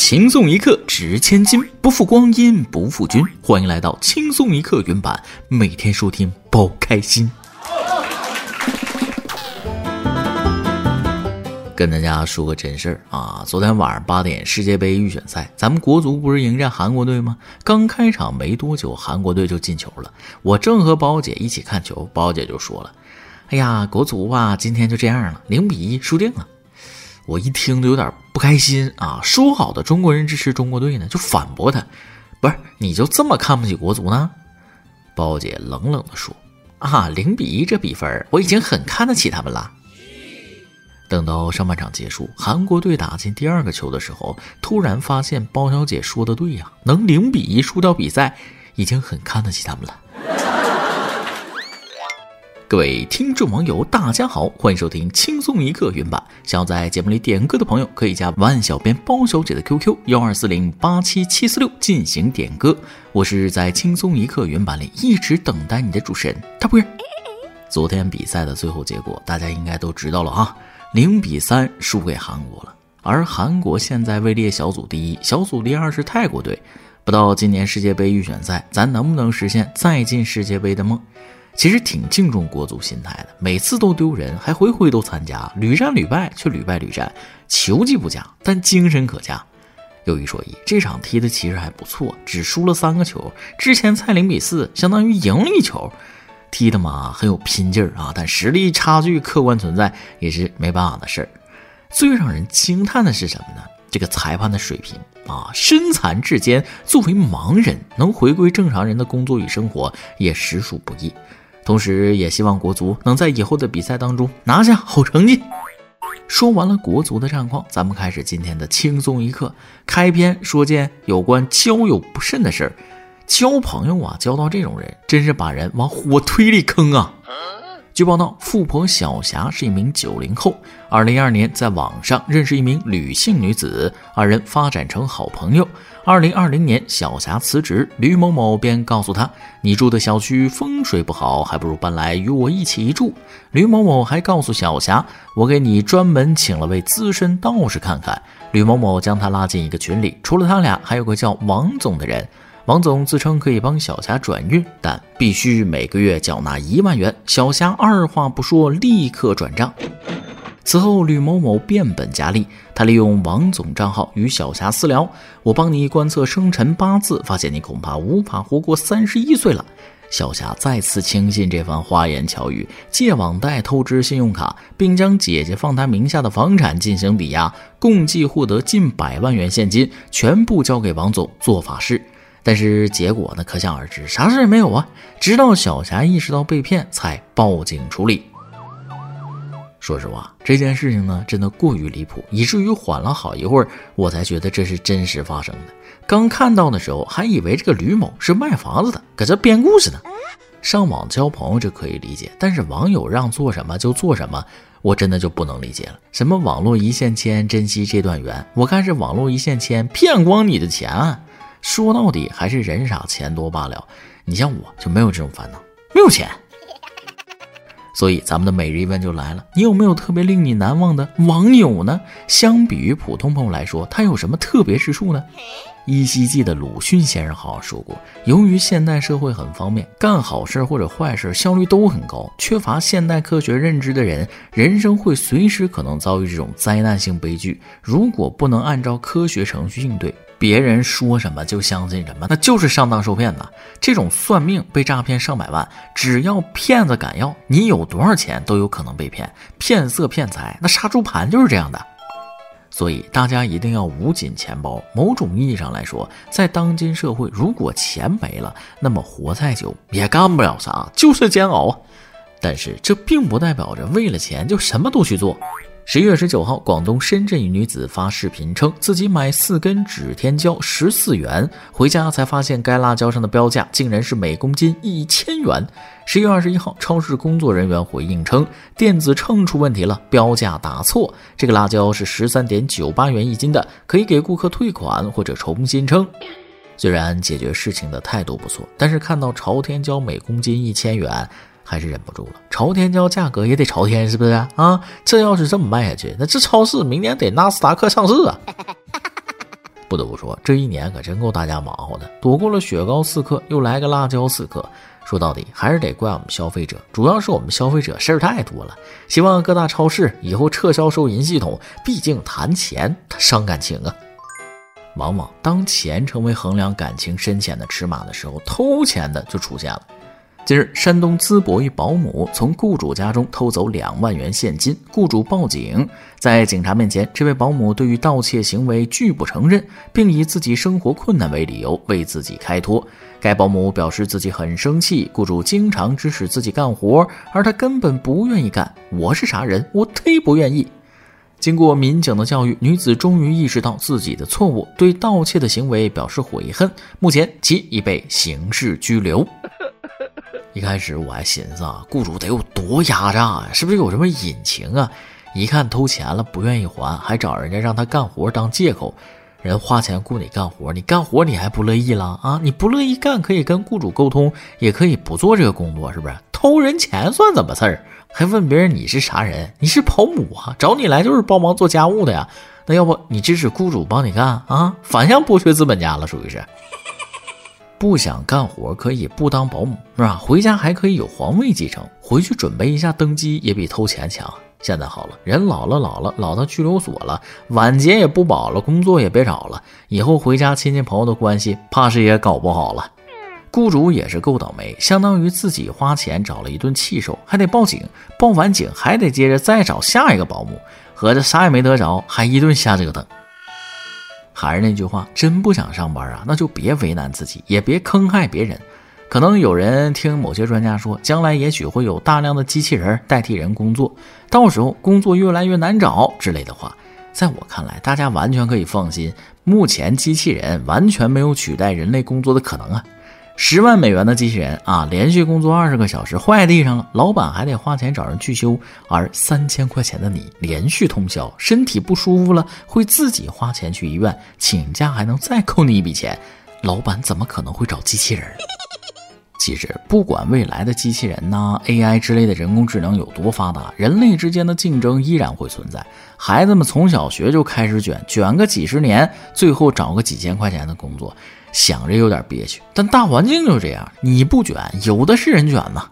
轻松一刻值千金，不负光阴不负君。欢迎来到轻松一刻原版，每天收听包开心。跟大家说个真事儿啊，昨天晚上八点世界杯预选赛，咱们国足不是迎战韩国队吗？刚开场没多久，韩国队就进球了。我正和包姐一起看球，包姐就说了：“哎呀，国足吧，今天就这样了，零比一输定了。”我一听就有点不开心啊！说好的中国人支持中国队呢，就反驳他，不是你就这么看不起国足呢？包姐冷冷的说：“啊，零比一这比分，我已经很看得起他们了。”等到上半场结束，韩国队打进第二个球的时候，突然发现包小姐说的对呀，能零比一输掉比赛，已经很看得起他们了。各位听众网友，大家好，欢迎收听轻松一刻原版。想要在节目里点歌的朋友，可以加万小编包小姐的 QQ 幺二四零八七七四六进行点歌。我是在轻松一刻原版里一直等待你的主持人，他不是。昨天比赛的最后结果，大家应该都知道了啊，零比三输给韩国了。而韩国现在位列小组第一，小组第二是泰国队。不知道今年世界杯预选赛，咱能不能实现再进世界杯的梦？其实挺敬重国足心态的，每次都丢人，还回回都参加，屡战屡败却屡败屡战，球技不佳，但精神可嘉。有一说一，这场踢的其实还不错，只输了三个球，之前才零比四，相当于赢了一球，踢的嘛很有拼劲儿啊，但实力差距客观存在，也是没办法的事儿。最让人惊叹的是什么呢？这个裁判的水平啊，身残志坚，作为盲人能回归正常人的工作与生活，也实属不易。同时，也希望国足能在以后的比赛当中拿下好成绩。说完了国足的战况，咱们开始今天的轻松一刻。开篇说件有关交友不慎的事儿。交朋友啊，交到这种人，真是把人往火堆里坑啊！据报道，富婆小霞是一名九零后。二零一二年，在网上认识一名吕姓女子，二人发展成好朋友。二零二零年，小霞辞职，吕某某便告诉她：“你住的小区风水不好，还不如搬来与我一起住。”吕某某还告诉小霞：“我给你专门请了位资深道士看看。”吕某某将她拉进一个群里，除了他俩，还有个叫王总的人。王总自称可以帮小霞转运，但必须每个月缴纳一万元。小霞二话不说，立刻转账。此后，吕某某变本加厉，他利用王总账号与小霞私聊：“我帮你观测生辰八字，发现你恐怕无法活过三十一岁了。”小霞再次轻信这番花言巧语，借网贷透支信用卡，并将姐姐放她名下的房产进行抵押，共计获得近百万元现金，全部交给王总做法事。但是结果呢？可想而知，啥事也没有啊！直到小霞意识到被骗，才报警处理。说实话，这件事情呢，真的过于离谱，以至于缓了好一会儿，我才觉得这是真实发生的。刚看到的时候，还以为这个吕某是卖房子的，搁这编故事呢。上网交朋友这可以理解，但是网友让做什么就做什么，我真的就不能理解了。什么网络一线牵，珍惜这段缘，我看是网络一线牵，骗光你的钱。啊说到底还是人傻钱多罢了。你像我就没有这种烦恼，没有钱。所以咱们的每日一问就来了：你有没有特别令你难忘的网友呢？相比于普通朋友来说，他有什么特别之处呢？依稀记得鲁迅先生好像说过：由于现代社会很方便，干好事或者坏事效率都很高，缺乏现代科学认知的人，人生会随时可能遭遇这种灾难性悲剧。如果不能按照科学程序应对，别人说什么就相信什么，那就是上当受骗呐！这种算命被诈骗上百万，只要骗子敢要，你有多少钱都有可能被骗。骗色骗财，那杀猪盘就是这样的。所以大家一定要捂紧钱包。某种意义上来说，在当今社会，如果钱没了，那么活再久也干不了啥，就是煎熬啊。但是这并不代表着为了钱就什么都去做。十一月十九号，广东深圳一女子发视频称，自己买四根指天椒十四元，回家才发现该辣椒上的标价竟然是每公斤一千元。十一月二十一号，超市工作人员回应称，电子秤出问题了，标价打错，这个辣椒是十三点九八元一斤的，可以给顾客退款或者重新称。虽然解决事情的态度不错，但是看到朝天椒每公斤一千元。还是忍不住了，朝天椒价格也得朝天，是不是啊？这要是这么卖下去，那这超市明年得纳斯达克上市啊！不得不说，这一年可真够大家忙活的，躲过了雪糕刺客，又来个辣椒刺客。说到底，还是得怪我们消费者，主要是我们消费者事儿太多了。希望各大超市以后撤销收银系统，毕竟谈钱它伤感情啊。往往当钱成为衡量感情深浅的尺码的时候，偷钱的就出现了。近日，山东淄博一保姆从雇主家中偷走两万元现金，雇主报警。在警察面前，这位保姆对于盗窃行为拒不承认，并以自己生活困难为理由为自己开脱。该保姆表示自己很生气，雇主经常指使自己干活，而他根本不愿意干。我是啥人？我忒不愿意。经过民警的教育，女子终于意识到自己的错误，对盗窃的行为表示悔恨。目前，其已被刑事拘留。一开始我还寻思啊，雇主得有多压榨啊，是不是有什么隐情啊？一看偷钱了不愿意还，还找人家让他干活当借口，人花钱雇你干活，你干活你还不乐意了啊？你不乐意干可以跟雇主沟通，也可以不做这个工作，是不是？偷人钱算怎么事儿？还问别人你是啥人？你是保姆啊？找你来就是帮忙做家务的呀？那要不你支持雇主帮你干啊？反向剥削资本家了，属于是。不想干活可以不当保姆是吧？回家还可以有皇位继承，回去准备一下登基也比偷钱强。现在好了，人老了老了老到拘留所了，晚节也不保了，工作也别找了，以后回家亲戚朋友的关系怕是也搞不好了。雇主也是够倒霉，相当于自己花钱找了一顿气受，还得报警，报完警还得接着再找下一个保姆，合着啥也没得着，还一顿瞎折腾。还是那句话，真不想上班啊，那就别为难自己，也别坑害别人。可能有人听某些专家说，将来也许会有大量的机器人代替人工作，到时候工作越来越难找之类的话，在我看来，大家完全可以放心，目前机器人完全没有取代人类工作的可能啊。十万美元的机器人啊，连续工作二十个小时坏地上了，老板还得花钱找人去修；而三千块钱的你连续通宵，身体不舒服了，会自己花钱去医院，请假还能再扣你一笔钱，老板怎么可能会找机器人？其实，不管未来的机器人呐、AI 之类的人工智能有多发达，人类之间的竞争依然会存在。孩子们从小学就开始卷，卷个几十年，最后找个几千块钱的工作。想着有点憋屈，但大环境就这样，你不卷，有的是人卷呢。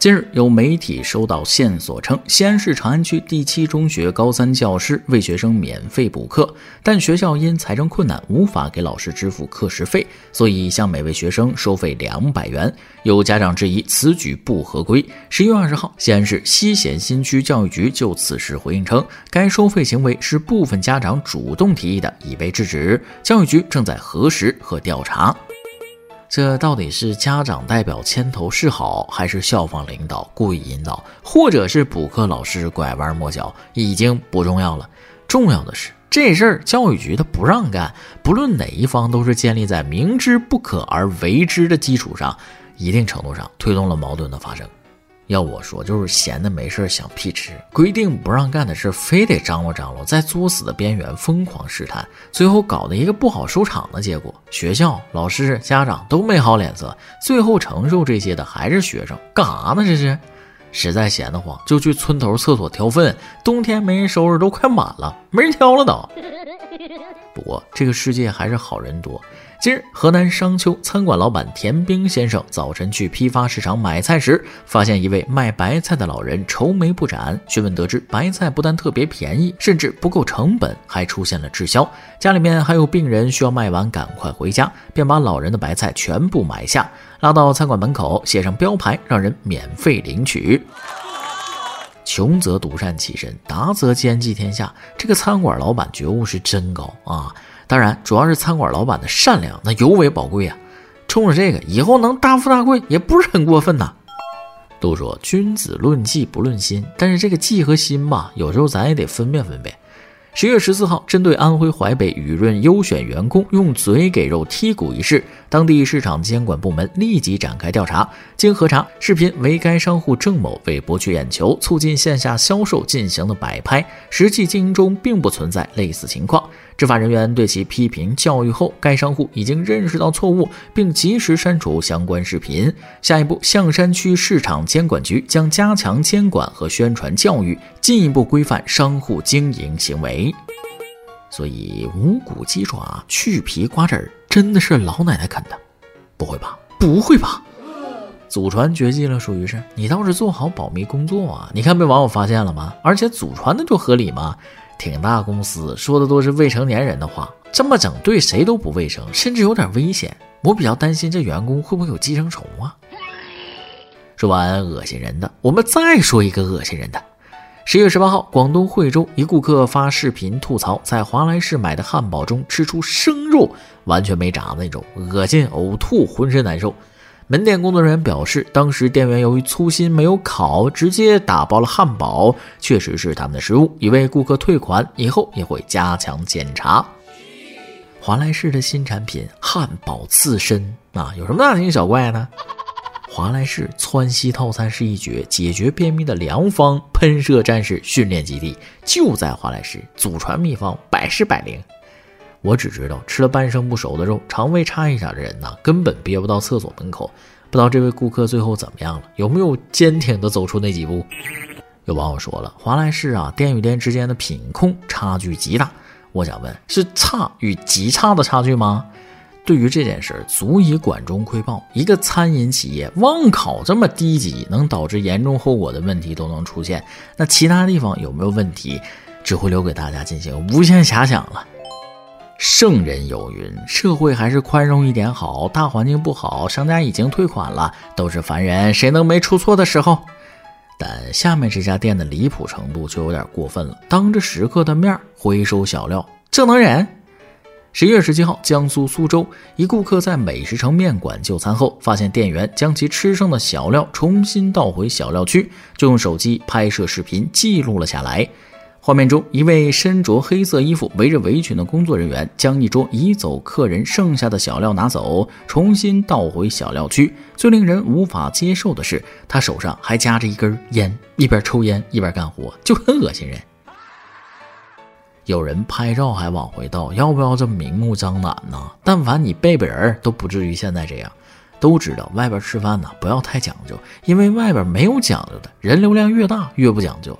近日，有媒体收到线索称，西安市长安区第七中学高三教师为学生免费补课，但学校因财政困难无法给老师支付课时费，所以向每位学生收费两百元。有家长质疑此举不合规。十一月二十号，西安市西咸新区教育局就此事回应称，该收费行为是部分家长主动提议的，已被制止，教育局正在核实和调查。这到底是家长代表牵头示好，还是校方领导故意引导，或者是补课老师拐弯抹角，已经不重要了。重要的是，这事儿教育局他不让干，不论哪一方，都是建立在明知不可而为之的基础上，一定程度上推动了矛盾的发生。要我说，就是闲的没事想屁吃，规定不让干的事非得张罗张罗，在作死的边缘疯狂试探，最后搞得一个不好收场的结果。学校、老师、家长都没好脸色，最后承受这些的还是学生。干啥呢？这是，实在闲得慌就去村头厕所挑粪，冬天没人收拾都快满了，没人挑了都。不过这个世界还是好人多。近日，河南商丘餐馆老板田兵先生早晨去批发市场买菜时，发现一位卖白菜的老人愁眉不展。询问得知，白菜不但特别便宜，甚至不够成本，还出现了滞销。家里面还有病人需要卖完赶快回家，便把老人的白菜全部买下，拉到餐馆门口，写上标牌，让人免费领取。穷则独善其身，达则兼济天下。这个餐馆老板觉悟是真高啊！当然，主要是餐馆老板的善良，那尤为宝贵啊。冲着这个，以后能大富大贵也不是很过分呐。都说君子论迹不论心，但是这个迹和心吧，有时候咱也得分辨分辨。十月十四号，针对安徽淮北雨润优选员工用嘴给肉剔骨一事，当地市场监管部门立即展开调查。经核查，视频为该商户郑某为博取眼球、促进线下销售进行的摆拍，实际经营中并不存在类似情况。执法人员对其批评教育后，该商户已经认识到错误，并及时删除相关视频。下一步，象山区市场监管局将加强监管和宣传教育，进一步规范商户经营行为。所以无骨鸡爪去皮瓜子儿真的是老奶奶啃的？不会吧？不会吧？祖传绝技了，属于是你倒是做好保密工作啊！你看被网友发现了吗？而且祖传的就合理吗？挺大公司说的都是未成年人的话，这么整对谁都不卫生，甚至有点危险。我比较担心这员工会不会有寄生虫啊？说完恶心人的，我们再说一个恶心人的。十月十八号，广东惠州一顾客发视频吐槽，在华莱士买的汉堡中吃出生肉，完全没炸的那种，恶心、呕吐、浑身难受。门店工作人员表示，当时店员由于粗心没有烤，直接打包了汉堡，确实是他们的失误，已为顾客退款，以后也会加强检查。华莱士的新产品汉堡刺身啊，有什么大惊小怪呢？华莱士窜稀套餐是一绝，解决便秘的良方。喷射战士训练基地就在华莱士，祖传秘方百试百灵。我只知道吃了半生不熟的肉，肠胃差一点的人呢，根本憋不到厕所门口。不知道这位顾客最后怎么样了，有没有坚挺的走出那几步？有网友说了，华莱士啊，店与店之间的品控差距极大。我想问，是差与极差的差距吗？对于这件事，足以管中窥豹。一个餐饮企业忘考这么低级，能导致严重后果的问题都能出现，那其他地方有没有问题，只会留给大家进行无限遐想了。圣人有云：社会还是宽容一点好。大环境不好，商家已经退款了，都是凡人，谁能没出错的时候？但下面这家店的离谱程度就有点过分了，当着食客的面回收小料，这能忍？十一月十七号，江苏苏州一顾客在美食城面馆就餐后，发现店员将其吃剩的小料重新倒回小料区，就用手机拍摄视频记录了下来。画面中，一位身着黑色衣服、围着围裙的工作人员将一桌移走客人剩下的小料拿走，重新倒回小料区。最令人无法接受的是，他手上还夹着一根烟，一边抽烟一边干活，就很恶心人。有人拍照还往回倒，要不要这么明目张胆呢？但凡你背背人，都不至于现在这样。都知道外边吃饭呢，不要太讲究，因为外边没有讲究的，人流量越大越不讲究。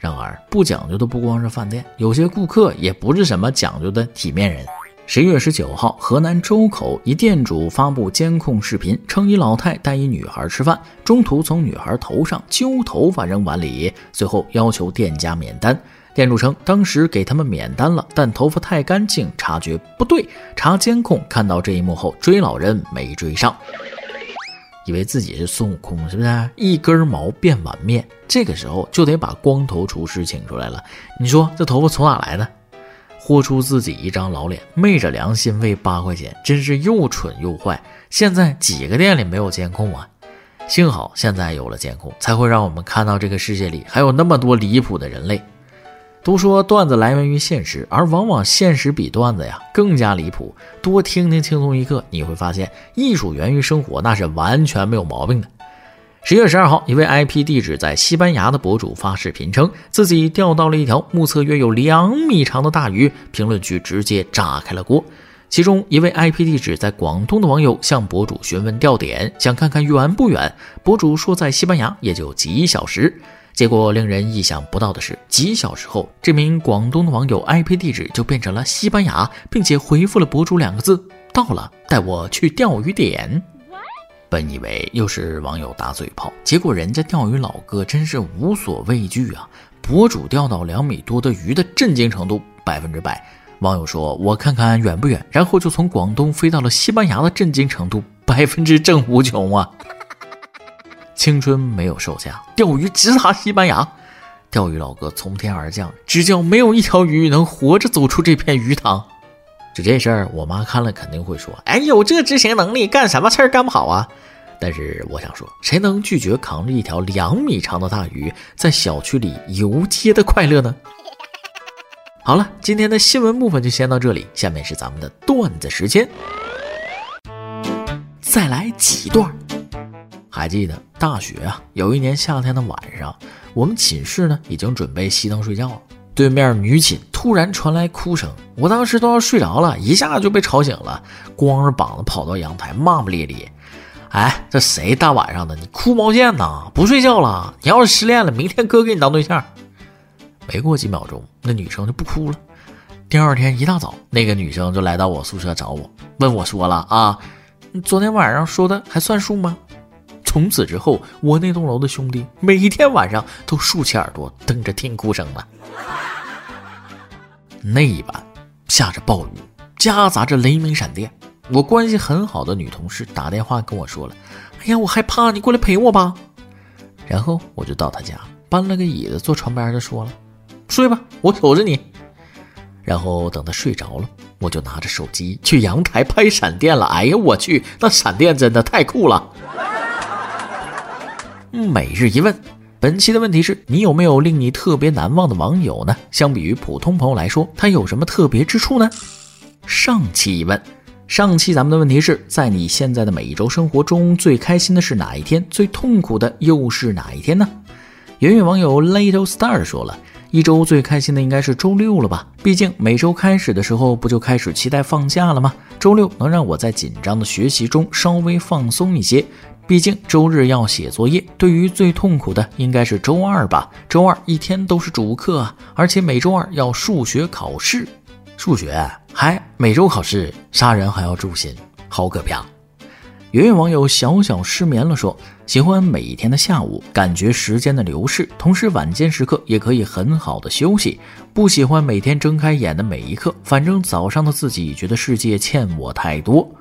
然而，不讲究的不光是饭店，有些顾客也不是什么讲究的体面人。十一月十九号，河南周口一店主发布监控视频，称一老太带一女孩吃饭，中途从女孩头上揪头发扔碗里，随后要求店家免单。店主称，当时给他们免单了，但头发太干净，察觉不对，查监控看到这一幕后，追老人没追上。以为自己是孙悟空，是不是？一根毛变碗面，这个时候就得把光头厨师请出来了。你说这头发从哪来的？豁出自己一张老脸，昧着良心为八块钱，真是又蠢又坏。现在几个店里没有监控啊？幸好现在有了监控，才会让我们看到这个世界里还有那么多离谱的人类。都说段子来源于现实，而往往现实比段子呀更加离谱。多听听轻松一刻，你会发现艺术源于生活，那是完全没有毛病的。十月十二号，一位 IP 地址在西班牙的博主发视频称自己钓到了一条目测约有两米长的大鱼，评论区直接炸开了锅。其中一位 IP 地址在广东的网友向博主询问钓点，想看看远不远。博主说在西班牙也就几小时。结果令人意想不到的是，几小时后，这名广东的网友 IP 地址就变成了西班牙，并且回复了博主两个字：“到了，带我去钓鱼点。”本以为又是网友打嘴炮，结果人家钓鱼老哥真是无所畏惧啊！博主钓到两米多的鱼的震惊程度百分之百。网友说：“我看看远不远。”然后就从广东飞到了西班牙的震惊程度百分之正无穷啊！青春没有售价，钓鱼直达西班牙。钓鱼老哥从天而降，只叫没有一条鱼能活着走出这片鱼塘。就这事儿，我妈看了肯定会说：“哎，有这执行能力，干什么事儿干不好啊？”但是我想说，谁能拒绝扛着一条两米长的大鱼在小区里游街的快乐呢？好了，今天的新闻部分就先到这里，下面是咱们的段子时间，再来几段。还记得大学啊，有一年夏天的晚上，我们寝室呢已经准备熄灯睡觉了。对面女寝突然传来哭声，我当时都要睡着了，一下就被吵醒了，光着膀子跑到阳台，骂骂咧咧：“哎，这谁大晚上的你哭毛线呢？不睡觉了？你要是失恋了，明天哥给你当对象。”没过几秒钟，那女生就不哭了。第二天一大早，那个女生就来到我宿舍找我，问我说了啊，昨天晚上说的还算数吗？从此之后，我那栋楼的兄弟每天晚上都竖起耳朵等着听哭声了。那一晚下着暴雨，夹杂着雷鸣闪电，我关系很好的女同事打电话跟我说了：“哎呀，我害怕，你过来陪我吧。”然后我就到她家搬了个椅子坐床边就说了：“睡吧，我守着你。”然后等他睡着了，我就拿着手机去阳台拍闪电了。哎呀，我去，那闪电真的太酷了！每日一问，本期的问题是你有没有令你特别难忘的网友呢？相比于普通朋友来说，他有什么特别之处呢？上期一问，上期咱们的问题是在你现在的每一周生活中，最开心的是哪一天？最痛苦的又是哪一天呢？圆圆网友 Little Star 说了。一周最开心的应该是周六了吧？毕竟每周开始的时候不就开始期待放假了吗？周六能让我在紧张的学习中稍微放松一些。毕竟周日要写作业。对于最痛苦的应该是周二吧？周二一天都是主课啊，而且每周二要数学考试。数学还每周考试，杀人还要诛心，好可怕！有位网友小小失眠了，说喜欢每一天的下午，感觉时间的流逝，同时晚间时刻也可以很好的休息。不喜欢每天睁开眼的每一刻，反正早上的自己觉得世界欠我太多。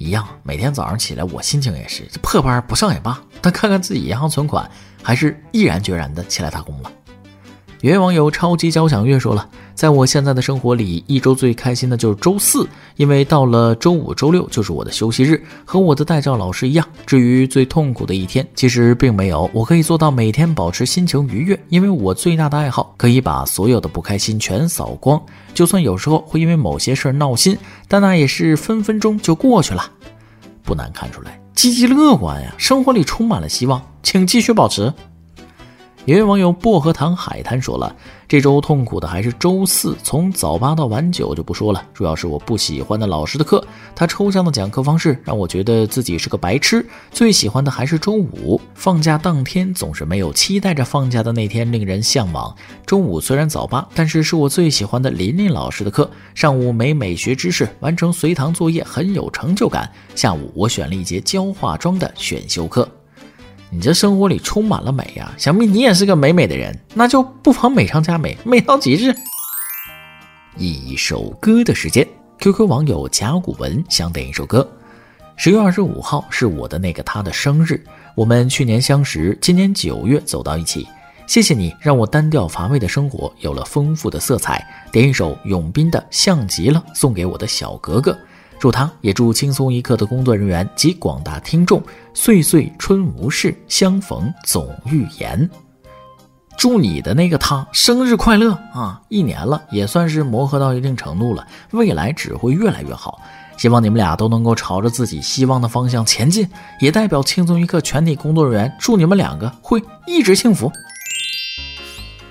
一样，每天早上起来我心情也是，这破班不上也罢，但看看自己银行存款，还是毅然决然的起来打工了。有位网友超级交响乐说了，在我现在的生活里，一周最开心的就是周四，因为到了周五、周六就是我的休息日，和我的代教老师一样。至于最痛苦的一天，其实并没有，我可以做到每天保持心情愉悦，因为我最大的爱好可以把所有的不开心全扫光。就算有时候会因为某些事儿闹心，但那也是分分钟就过去了。不难看出来，积极乐观呀，生活里充满了希望，请继续保持。一位网友薄荷糖海滩说了：“这周痛苦的还是周四，从早八到晚九就不说了，主要是我不喜欢的老师的课，他抽象的讲课方式让我觉得自己是个白痴。最喜欢的还是周五，放假当天总是没有期待着放假的那天令人向往。周五虽然早八，但是是我最喜欢的琳琳老师的课。上午美美学知识，完成随堂作业很有成就感。下午我选了一节教化妆的选修课。”你这生活里充满了美呀，想必你也是个美美的人，那就不妨美上加美，美到极致。一首歌的时间，QQ 网友甲骨文想点一首歌。十月二十五号是我的那个他的生日，我们去年相识，今年九月走到一起。谢谢你让我单调乏味的生活有了丰富的色彩。点一首永斌的《像极了》，送给我的小格格。祝他，也祝轻松一刻的工作人员及广大听众岁岁春无事，相逢总预言。祝你的那个他生日快乐啊！一年了，也算是磨合到一定程度了，未来只会越来越好。希望你们俩都能够朝着自己希望的方向前进，也代表轻松一刻全体工作人员祝你们两个会一直幸福。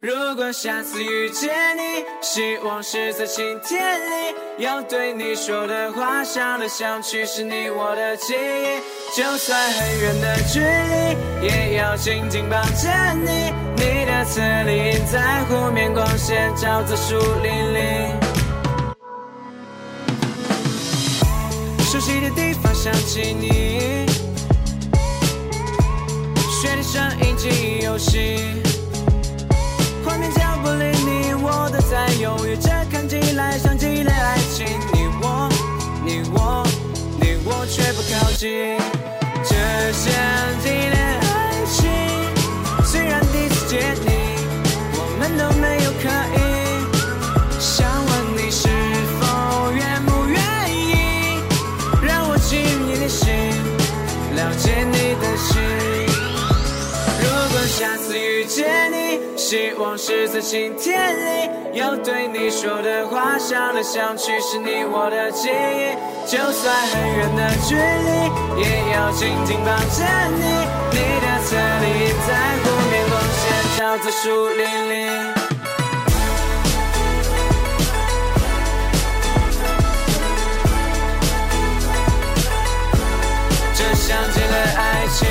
如果下次遇见你，希望是在晴天里，要对你说的话，想来想去是你我的记忆。就算很远的距离，也要紧紧抱着你。你的侧脸在湖面光线照在树林里，熟悉的地方想起你，雪的声音记画面脚步离你，我都。在犹豫这，看起来像极了爱情。你我，你我，你我却不靠近，这像极了爱情。虽然第一次见你，我们都没希望是在晴天里，要对你说的话，想来想去是你我的记忆。就算很远的距离，也要紧紧抱着你。你的侧脸在湖面光线照在树林里。像极了爱情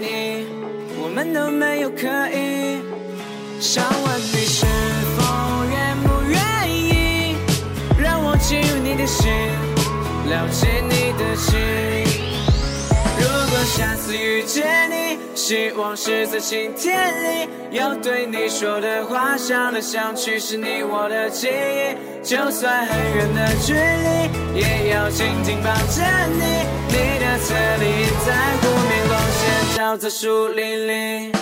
你，我们都没有刻意。想问你是否愿不愿意，让我进入你的心，了解你的情。如果下次遇见你，希望是在晴天里，要对你说的话，想来想去是你我的记忆。就算很远的距离，也要紧紧抱着你。你的侧脸在湖面光线照在树林里，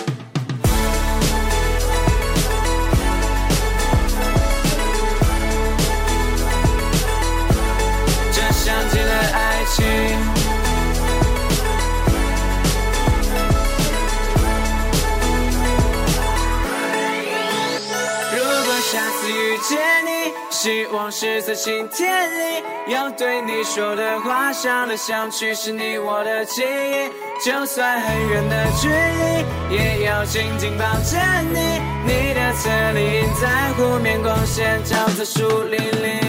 这像极了爱情。希望是在晴天里，要对你说的话，想来想去是你我的记忆。就算很远的距离，也要紧紧抱着你。你的侧脸在湖面光线照在树林里，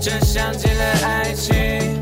这像极了爱情。